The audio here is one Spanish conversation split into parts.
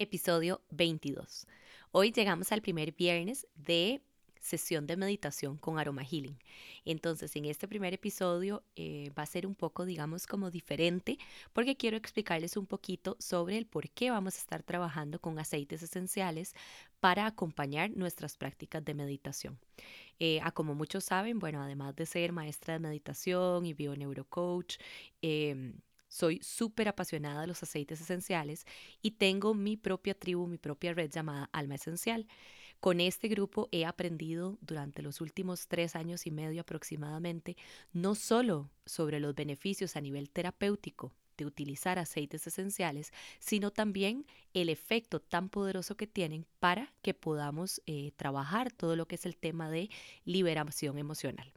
episodio 22. Hoy llegamos al primer viernes de sesión de meditación con Aroma Healing. Entonces, en este primer episodio eh, va a ser un poco, digamos, como diferente, porque quiero explicarles un poquito sobre el por qué vamos a estar trabajando con aceites esenciales para acompañar nuestras prácticas de meditación. Eh, a como muchos saben, bueno, además de ser maestra de meditación y bioneurocoach, eh, soy súper apasionada de los aceites esenciales y tengo mi propia tribu, mi propia red llamada Alma Esencial. Con este grupo he aprendido durante los últimos tres años y medio aproximadamente no solo sobre los beneficios a nivel terapéutico de utilizar aceites esenciales, sino también el efecto tan poderoso que tienen para que podamos eh, trabajar todo lo que es el tema de liberación emocional.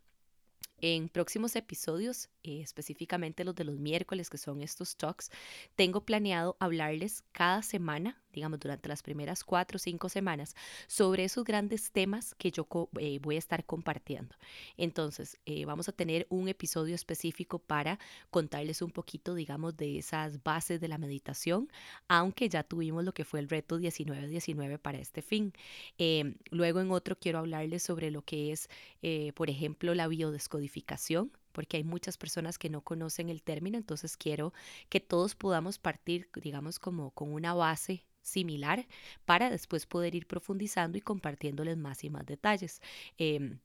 En próximos episodios, eh, específicamente los de los miércoles, que son estos talks, tengo planeado hablarles cada semana digamos, durante las primeras cuatro o cinco semanas, sobre esos grandes temas que yo eh, voy a estar compartiendo. Entonces, eh, vamos a tener un episodio específico para contarles un poquito, digamos, de esas bases de la meditación, aunque ya tuvimos lo que fue el reto 19-19 para este fin. Em, luego en otro quiero hablarles sobre lo que es, eh, por ejemplo, la biodescodificación porque hay muchas personas que no conocen el término, entonces quiero que todos podamos partir, digamos, como con una base similar para después poder ir profundizando y compartiéndoles más y más detalles. Em,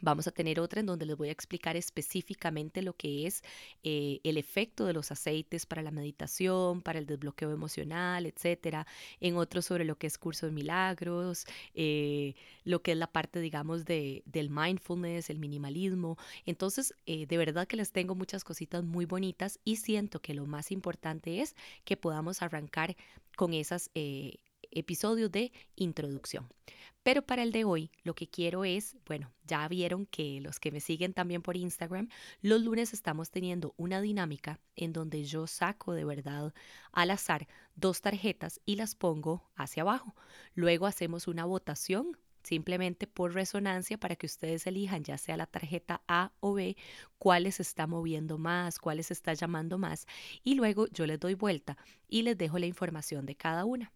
Vamos a tener otra en donde les voy a explicar específicamente lo que es eh, el efecto de los aceites para la meditación, para el desbloqueo emocional, etcétera. En otro sobre lo que es curso de milagros, eh, lo que es la parte, digamos, de, del mindfulness, el minimalismo. Entonces, eh, de verdad que les tengo muchas cositas muy bonitas y siento que lo más importante es que podamos arrancar con esas episodios de introducción. Pero para el de hoy, lo que quiero es, bueno, ya vieron que los que me siguen también por Instagram, los lunes estamos teniendo una dinámica en donde yo saco de verdad al azar dos tarjetas y las pongo hacia abajo. Luego hacemos una votación simplemente por resonancia para que ustedes elijan ya sea la tarjeta A o B, cuáles está moviendo más, cuáles está llamando más y luego yo les doy vuelta y les dejo la información de cada una.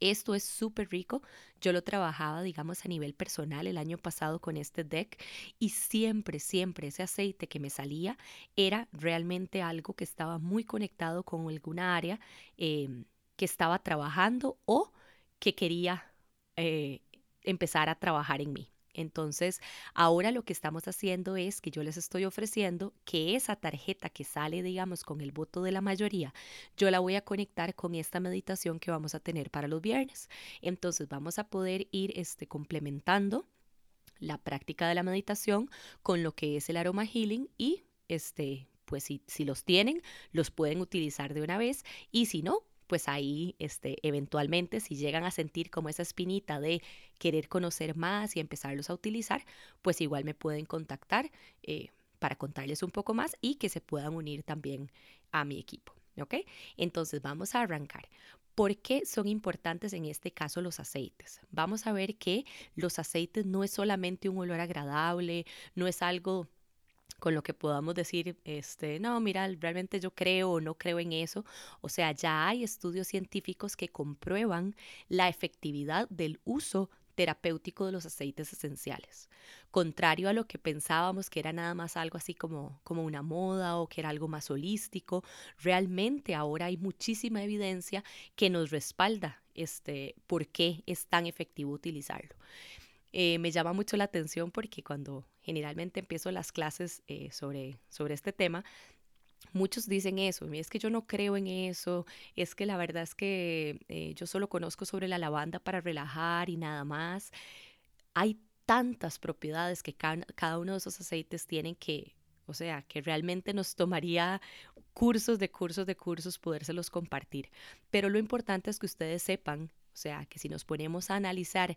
Esto es súper rico. Yo lo trabajaba, digamos, a nivel personal el año pasado con este deck y siempre, siempre ese aceite que me salía era realmente algo que estaba muy conectado con alguna área em, que estaba trabajando o que quería eh, empezar a trabajar en mí. Entonces, ahora lo que estamos haciendo es que yo les estoy ofreciendo que esa tarjeta que sale, digamos, con el voto de la mayoría, yo la voy a conectar con esta meditación que vamos a tener para los viernes. Entonces, vamos a poder ir este, complementando la práctica de la meditación con lo que es el aroma healing y este pues si, si los tienen, los pueden utilizar de una vez y si no, pues ahí este, eventualmente si llegan a sentir como esa espinita de querer conocer más y empezarlos a utilizar, pues igual me pueden contactar eh, para contarles un poco más y que se puedan unir también a mi equipo. ¿Ok? Entonces vamos a arrancar. ¿Por qué son importantes en este caso los aceites? Vamos a ver que los aceites no es solamente un olor agradable, no es algo con lo que podamos decir, este, no, mira, realmente yo creo o no creo en eso. O sea, ya hay estudios científicos que comprueban la efectividad del uso terapéutico de los aceites esenciales. Contrario a lo que pensábamos que era nada más algo así como, como una moda o que era algo más holístico, realmente ahora hay muchísima evidencia que nos respalda este, por qué es tan efectivo utilizarlo. Eh, me llama mucho la atención porque cuando generalmente empiezo las clases eh, sobre, sobre este tema, Muchos dicen eso, es que yo no creo en eso, es que la verdad es que eh, yo solo conozco sobre la lavanda para relajar y nada más. Hay tantas propiedades que cada, uno de esos aceites tienen que, o sea, que realmente nos tomaría cursos de cursos de cursos podérselos compartir. Pero lo importante es que ustedes sepan O sea, que si nos ponemos a analizar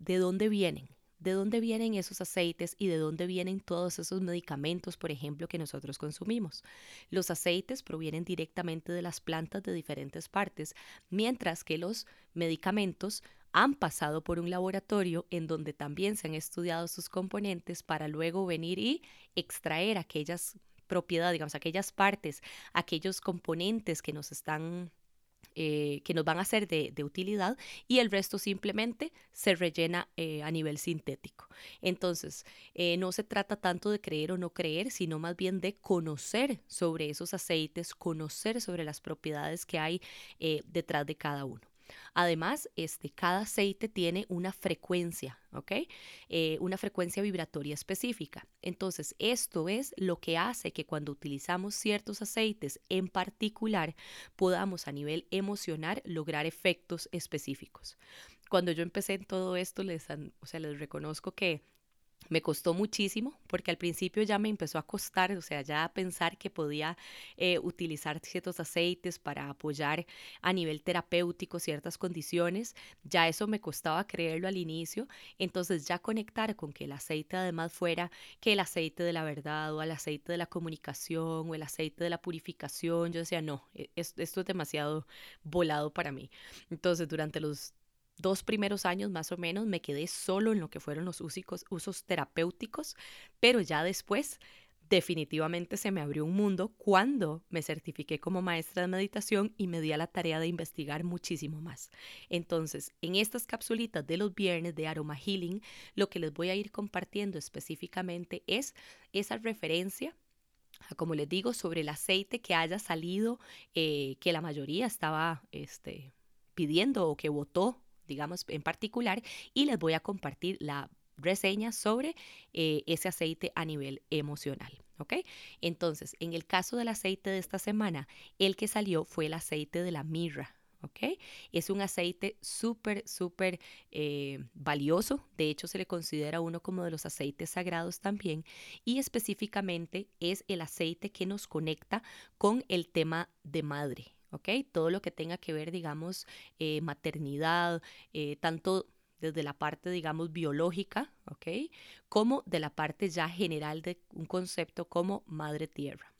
de dónde vienen, de dónde vienen esos aceites y de dónde vienen todos esos medicamentos, por ejemplo, que nosotros consumimos. Los aceites provienen directamente de las plantas de diferentes partes, mientras que los medicamentos han pasado por un laboratorio en donde también se han estudiado sus componentes para luego venir y extraer aquellas propiedades, digamos, aquellas partes, aquellos componentes que nos están eh, que nos van a ser de, utilidad y el resto simplemente se rellena eh, a nivel sintético. Entonces, eh, no se trata tanto de creer o no creer, sino más bien de conocer sobre esos aceites, conocer sobre las propiedades que hay detrás de cada uno. Además, este, cada aceite tiene una frecuencia, ¿ok? Eh, una frecuencia vibratoria específica. Entonces, esto es lo que hace que cuando utilizamos ciertos aceites en particular, podamos a nivel emocional lograr efectos específicos. Cuando yo empecé en todo esto, les, o sea, les reconozco que me costó muchísimo porque al principio ya me empezó a costar, o sea, ya pensar que podía eh, utilizar ciertos aceites para apoyar a nivel terapéutico ciertas condiciones, ya eso me costaba creerlo al inicio, entonces ya conectar con que el aceite además fuera que el aceite de la verdad o el aceite de la comunicación o el aceite de la purificación, yo decía, no, e-, esto es demasiado volado para mí. Entonces, durante los dos primeros años más o menos me quedé solo en lo que fueron los usos terapéuticos, pero ya después definitivamente se me abrió un mundo cuando me certifiqué como maestra de meditación y me di a la tarea de investigar muchísimo más. Entonces, en estas capsulitas de los viernes de Aroma Healing, lo que les voy a ir compartiendo específicamente es esa referencia como les digo, sobre el aceite que haya salido, eh, que la mayoría estaba este, pidiendo o que votó digamos, en particular, y les voy a compartir la reseña sobre eh, ese aceite a nivel emocional. ¿Ok? Entonces, en el caso del aceite de esta semana, el que salió fue el aceite de la mirra. ¿ok? Es un aceite súper, súper eh, valioso. De hecho, se le considera uno como de los aceites sagrados también. Y específicamente es el aceite que nos conecta con el tema de madre. ¿Ok? Todo lo que tenga que ver, digamos, eh, maternidad, eh, tanto desde la parte, digamos, biológica, ¿ok? Como de la parte ya general de un concepto como madre tierra.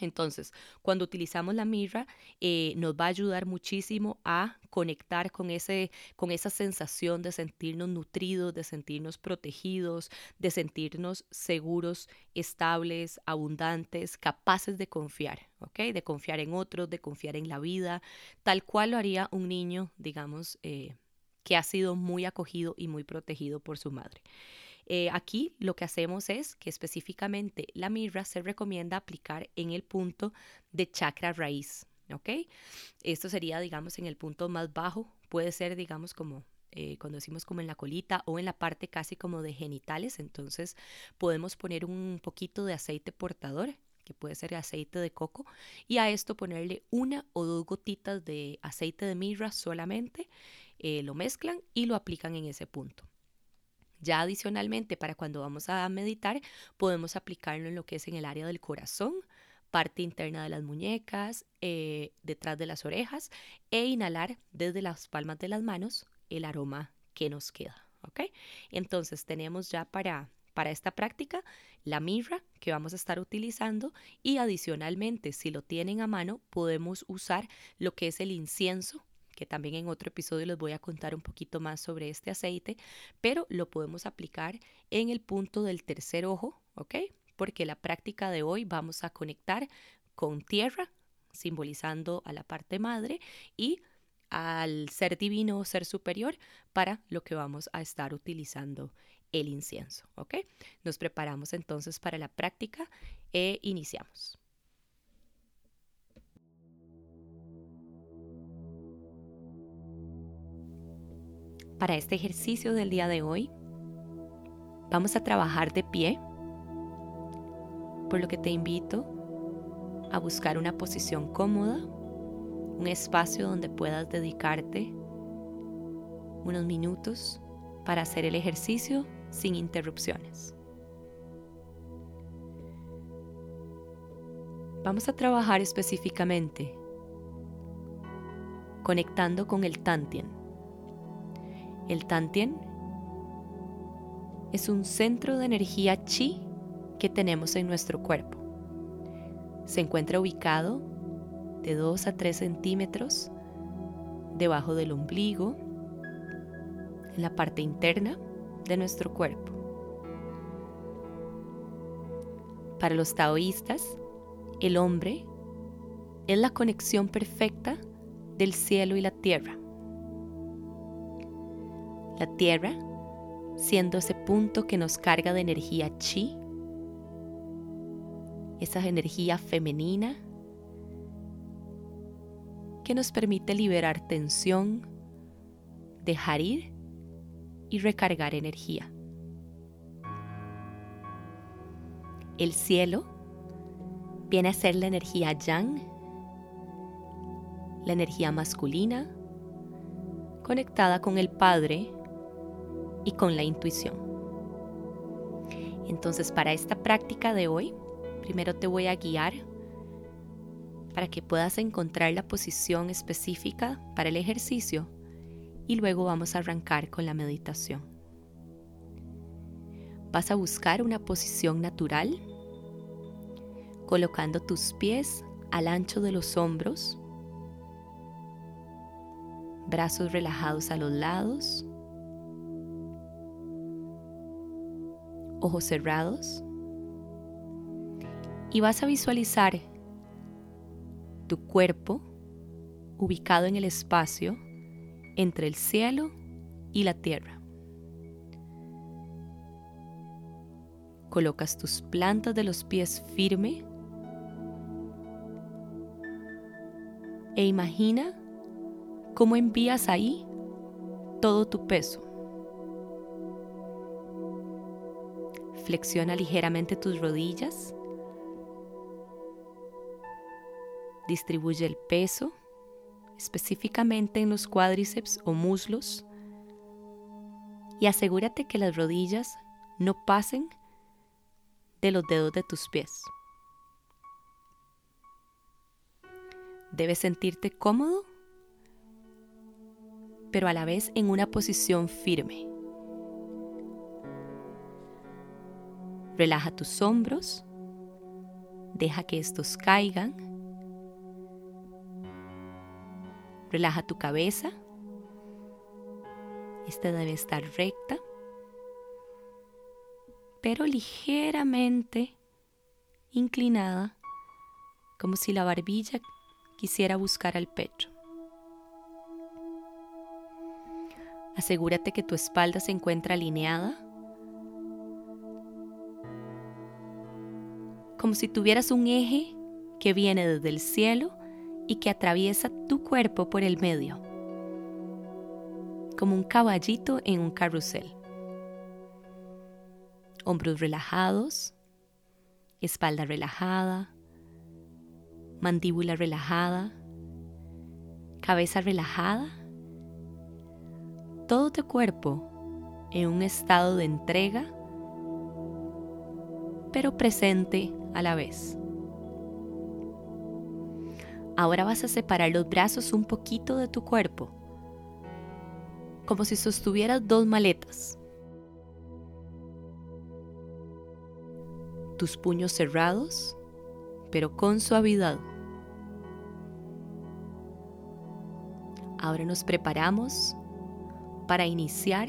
Entonces, cuando utilizamos la mirra, eh, nos va a ayudar muchísimo a conectar con, ese, con esa sensación de sentirnos nutridos, de sentirnos protegidos, de sentirnos seguros, estables, abundantes, capaces de confiar, ¿ok? De confiar en otros, de confiar en la vida, tal cual lo haría un niño, digamos, eh, que ha sido muy acogido y muy protegido por su madre. Eh, aquí lo que hacemos es que específicamente la mirra se recomienda aplicar en el punto de chakra raíz, ¿ok? Esto sería, digamos, en el punto más bajo, puede ser, digamos, como eh, cuando decimos como en la colita o en la parte casi como de genitales, entonces podemos poner un poquito de aceite portador que puede ser aceite de coco, y a esto ponerle una o dos gotitas de aceite de mirra solamente, eh, lo mezclan y lo aplican en ese punto. Ya adicionalmente, para cuando vamos a meditar, podemos aplicarlo en lo que es en el área del corazón, parte interna de las muñecas, eh, detrás de las orejas e inhalar desde las palmas de las manos el aroma que nos queda. ¿ok? Entonces tenemos ya para, para esta práctica la mirra que vamos a estar utilizando y adicionalmente si lo tienen a mano podemos usar lo que es el incienso que también en otro episodio les voy a contar un poquito más sobre este aceite, pero lo podemos aplicar en el punto del tercer ojo, ¿ok? Porque la práctica de hoy vamos a conectar con tierra, simbolizando a la parte madre, y al ser divino o ser superior para lo que vamos a estar utilizando el incienso, ¿ok? Nos preparamos entonces para la práctica e iniciamos. Para este ejercicio del día de hoy, vamos a trabajar de pie, por lo que te invito a buscar una posición cómoda, un espacio donde puedas dedicarte unos minutos para hacer el ejercicio sin interrupciones. Vamos a trabajar específicamente conectando con el Tantien El Tantien es un centro de energía chi que tenemos en nuestro cuerpo. Se encuentra ubicado de 2 a 3 centímetros debajo del ombligo, en la parte interna de nuestro cuerpo. Para los taoístas, el hombre es la conexión perfecta del cielo y la tierra. La tierra siendo ese punto que nos carga de energía chi, esa energía femenina que nos permite liberar tensión, dejar ir y recargar energía. El cielo viene a ser la energía yang, la energía masculina, conectada con el Padre y con la intuición. Entonces, para esta práctica de hoy, primero te voy a guiar para que puedas encontrar la posición específica para el ejercicio y luego vamos a arrancar con la meditación. Vas a buscar una posición natural, colocando tus pies al ancho de los hombros, brazos relajados a los lados, ojos cerrados, y vas a visualizar tu cuerpo ubicado en el espacio entre el cielo y la tierra. Colocas tus plantas de los pies firme e imagina cómo envías ahí todo tu peso. Flexiona ligeramente tus rodillas Distribuye el peso específicamente en los cuádriceps o muslos y asegúrate que las rodillas no pasen de los dedos de tus pies. Debes sentirte cómodo, pero a la vez en una posición firme. Relaja tus hombros, deja que estos caigan Relaja tu cabeza. Esta debe estar recta, pero ligeramente inclinada, como si la barbilla quisiera buscar al pecho. Asegúrate que tu espalda se encuentra alineada, como si tuvieras un eje que viene desde el cielo y que atraviesa tu cuerpo por el medio, como un caballito en un carrusel. Hombros relajados, espalda relajada, mandíbula relajada, cabeza relajada, todo tu cuerpo en un estado de entrega, pero presente a la vez. Ahora vas a separar los brazos un poquito de tu cuerpo, como si sostuvieras dos maletas. Tus puños cerrados, pero con suavidad. Ahora nos preparamos para iniciar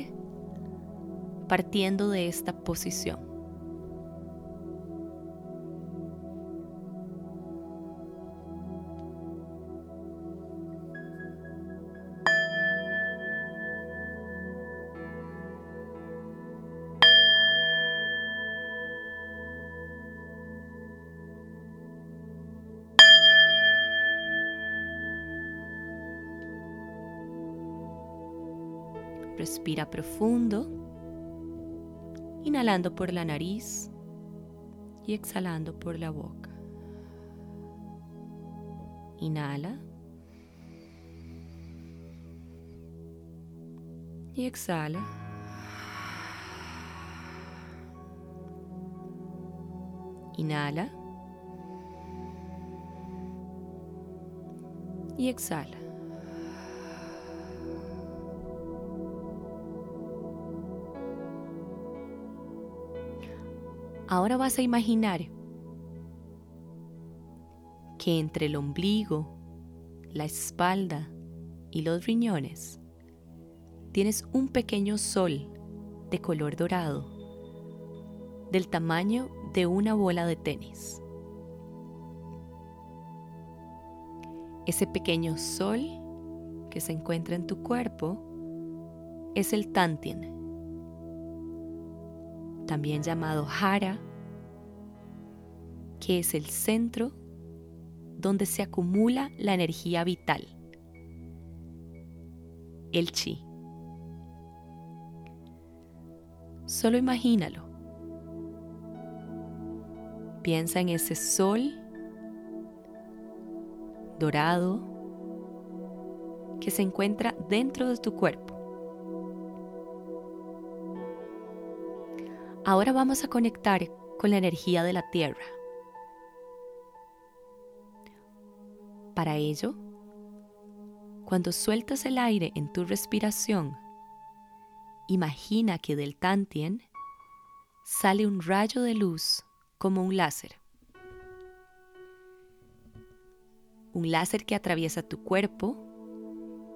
partiendo de esta posición. Respira profundo, inhalando por la nariz y exhalando por la boca. Inhala. Y exhala. Inhala. Y exhala. Ahora vas a imaginar que entre el ombligo, la espalda y los riñones tienes un pequeño sol de color dorado del tamaño de una bola de tenis. Ese pequeño sol que se encuentra en tu cuerpo es el Tantien, también llamado Hara, que es el centro donde se acumula la energía vital, el chi. Solo imagínalo. Piensa en ese sol dorado que se encuentra dentro de tu cuerpo. Ahora vamos a conectar con la energía de la tierra. Para ello, cuando sueltas el aire en tu respiración, imagina que del Tantien sale un rayo de luz como un láser. Un láser que atraviesa tu cuerpo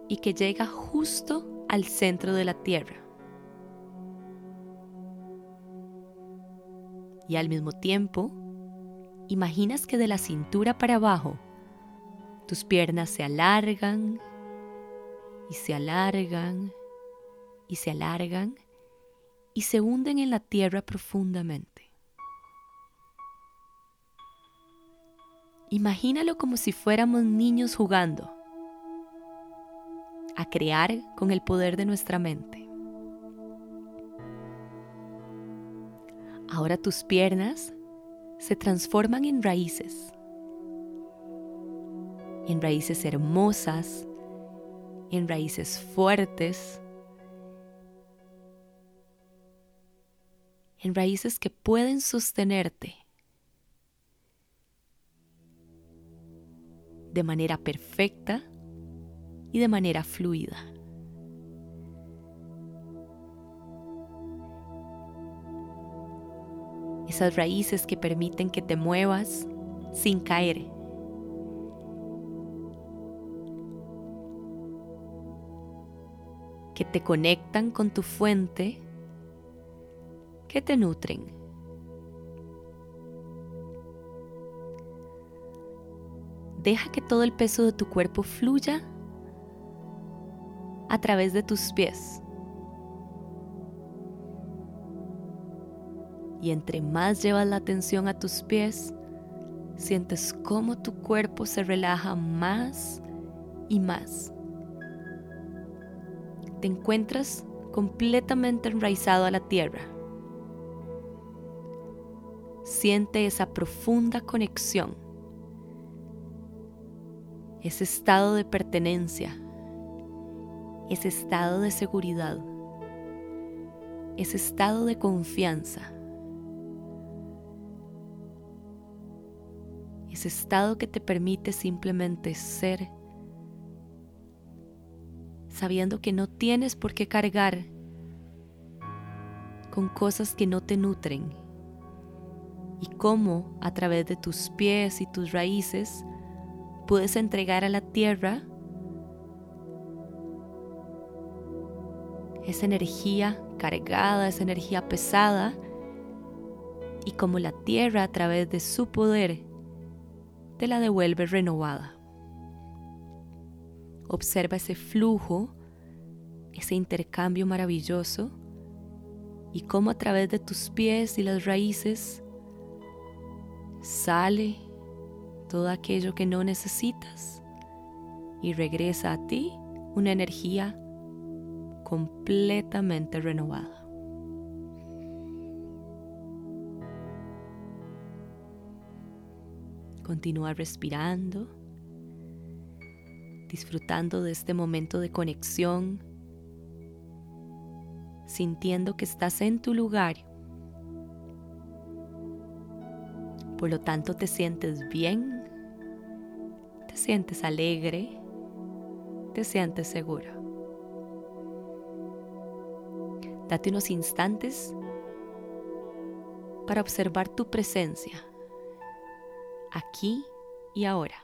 y que llega justo al centro de la Tierra. Y al mismo tiempo, imaginas que de la cintura para abajo tus piernas se alargan y se alargan y se alargan y se hunden en la tierra profundamente. Imagínalo como si fuéramos niños jugando a crear con el poder de nuestra mente. Ahora tus piernas se transforman en raíces en raíces hermosas, en raíces fuertes, en raíces que pueden sostenerte de manera perfecta y de manera fluida. Esas raíces que permiten que te muevas sin caer. que te conectan con tu fuente, que te nutren. Deja que todo el peso de tu cuerpo fluya a través de tus pies. Y entre más llevas la atención a tus pies, sientes cómo tu cuerpo se relaja más y más te encuentras completamente enraizado a la tierra. Siente esa profunda conexión, ese estado de pertenencia, ese estado de seguridad, ese estado de confianza, ese estado que te permite simplemente ser sabiendo que no tienes por qué cargar con cosas que no te nutren. Y cómo a través de tus pies y tus raíces puedes entregar a la tierra esa energía cargada, esa energía pesada. Y como la tierra a través de su poder te la devuelve renovada. Observa ese flujo, ese intercambio maravilloso y cómo a través de tus pies y las raíces sale todo aquello que no necesitas y regresa a ti una energía completamente renovada. Continúa respirando disfrutando de este momento de conexión, sintiendo que estás en tu lugar. Por lo tanto, te sientes bien, te sientes alegre, te sientes seguro. Date unos instantes para observar tu presencia, aquí y ahora.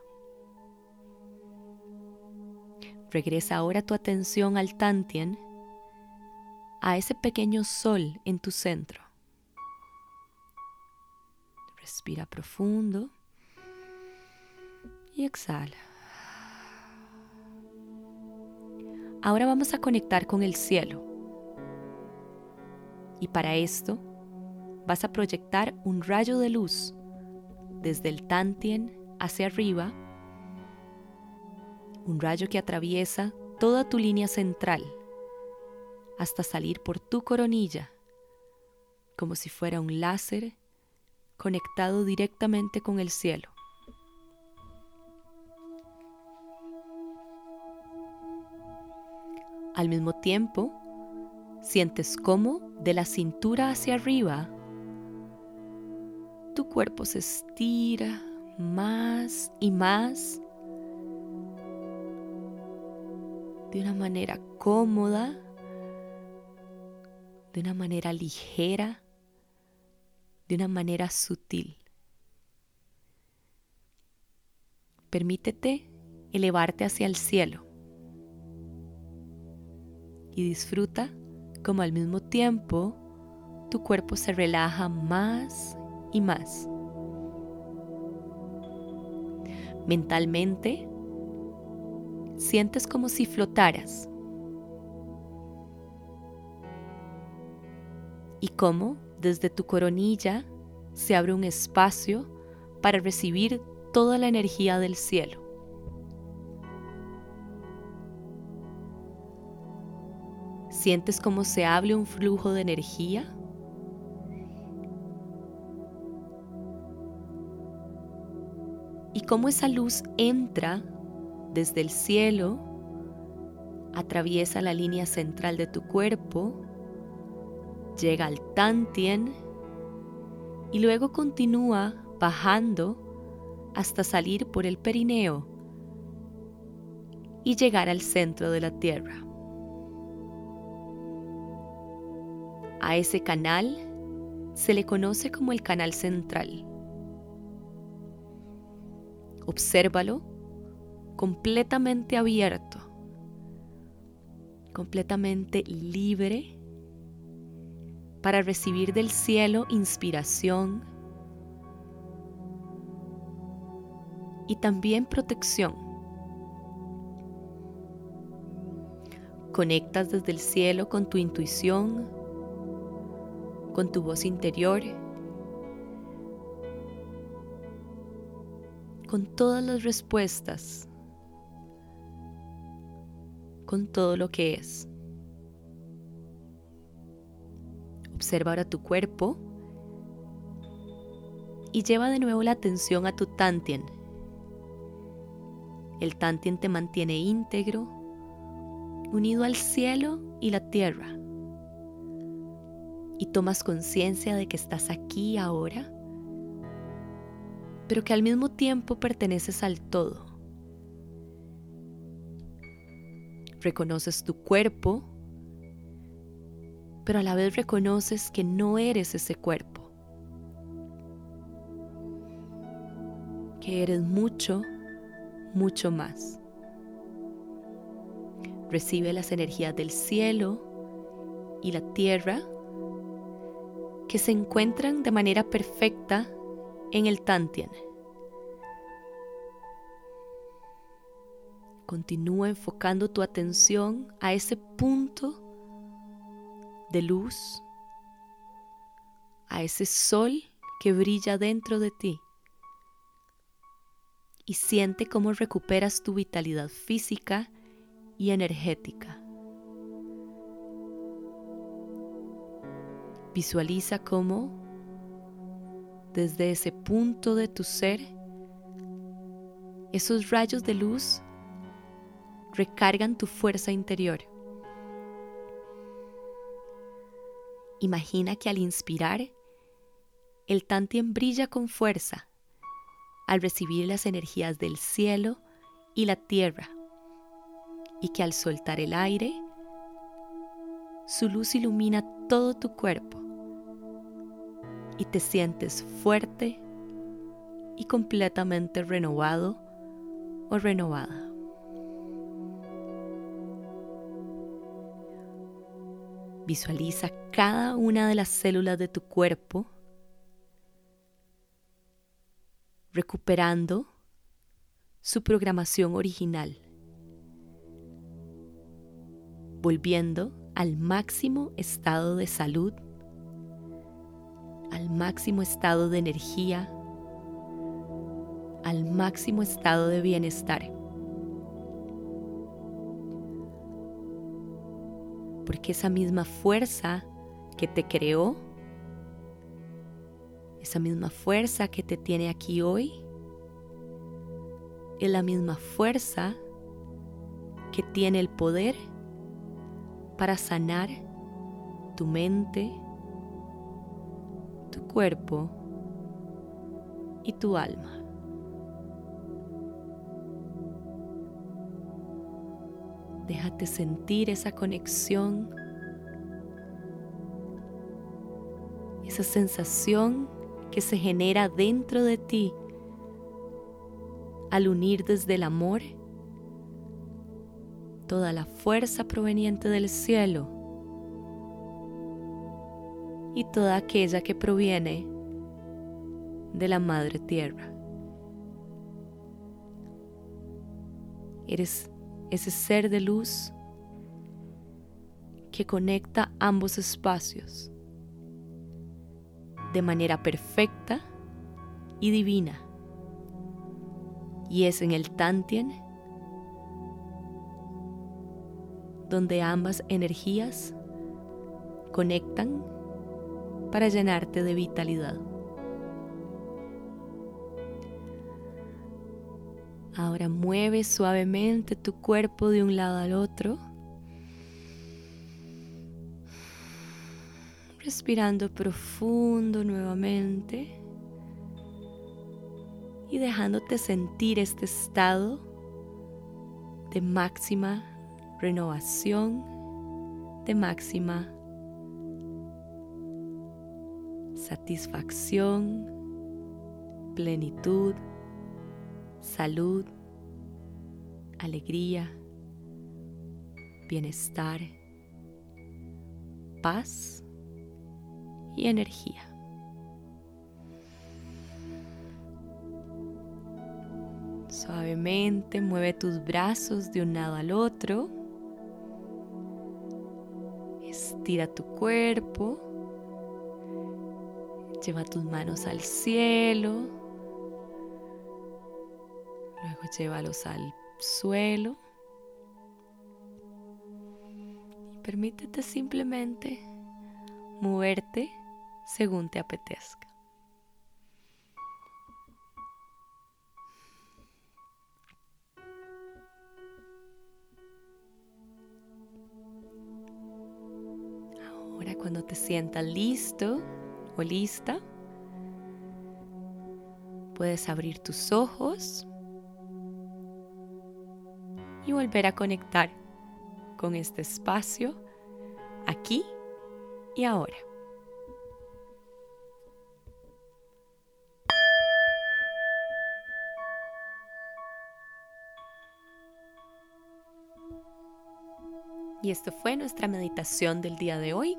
Regresa ahora tu atención al Tantien, a ese pequeño sol en tu centro. Respira profundo y exhala. Ahora vamos a conectar con el cielo. Y para esto vas a proyectar un rayo de luz desde el Tantien hacia arriba, un rayo que atraviesa toda tu línea central hasta salir por tu coronilla, como si fuera un láser conectado directamente con el cielo. Al mismo tiempo, sientes cómo de la cintura hacia arriba tu cuerpo se estira más y más de una manera cómoda, de una manera ligera, de una manera sutil. Permítete elevarte hacia el cielo y disfruta como al mismo tiempo tu cuerpo se relaja más y más. Mentalmente, sientes como si flotaras y como desde tu coronilla se abre un espacio para recibir toda la energía del cielo. Sientes como se abre un flujo de energía cómo esa luz entra desde el cielo, atraviesa la línea central de tu cuerpo, llega al Tantien y luego continúa bajando hasta salir por el perineo y llegar al centro de la Tierra. A ese canal se le conoce como el canal central. Obsérvalo completamente abierto, completamente libre para recibir del cielo inspiración y también protección. Conectas desde el cielo con tu intuición, con tu voz interior con todas las respuestas, con todo lo que es. Observa ahora tu cuerpo y lleva de nuevo la atención a tu Tantien. El Tantien te mantiene íntegro, unido al cielo y la tierra. Y tomas conciencia de que estás aquí ahora pero que al mismo tiempo perteneces al todo. Reconoces tu cuerpo, pero a la vez reconoces que no eres ese cuerpo, que eres mucho, mucho más. Recibe las energías del cielo y la tierra que se encuentran de manera perfecta en el Tantien. Continúa enfocando tu atención a ese punto de luz, a ese sol que brilla dentro de ti. Y siente cómo recuperas tu vitalidad física y energética. Visualiza cómo desde ese punto de tu ser, esos rayos de luz recargan tu fuerza interior. Imagina que al inspirar, el Tantien brilla con fuerza al recibir las energías del cielo y la tierra, y que al soltar el aire, su luz ilumina todo tu cuerpo y te sientes fuerte y completamente renovado o renovada. Visualiza cada una de las células de tu cuerpo recuperando su programación original, volviendo al máximo estado de salud, al máximo estado de energía, al máximo estado de bienestar. Porque esa misma fuerza que te creó, esa misma fuerza que te tiene aquí hoy, es la misma fuerza que tiene el poder para sanar tu mente, cuerpo y tu alma. Déjate sentir esa conexión, esa sensación que se genera dentro de ti al unir desde el amor toda la fuerza proveniente del cielo y toda aquella que proviene de la Madre Tierra. Eres ese ser de luz que conecta ambos espacios de manera perfecta y divina. Y es en el Tantien donde ambas energías conectan para llenarte de vitalidad. Ahora mueve suavemente tu cuerpo de un lado al otro, respirando profundo nuevamente y dejándote sentir este estado de máxima renovación de máxima satisfacción, plenitud, salud, alegría, bienestar, paz y energía. Suavemente mueve tus brazos de un lado al otro Estira tu cuerpo. Lleva tus manos al cielo. Luego llévalos al suelo. Y permítete simplemente moverte según te apetezca. cuando te sientas listo o lista, puedes abrir tus ojos y volver a conectar con este espacio aquí y ahora. Y esto fue nuestra meditación del día de hoy.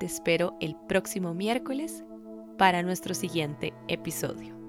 Te espero el próximo miércoles para nuestro siguiente episodio.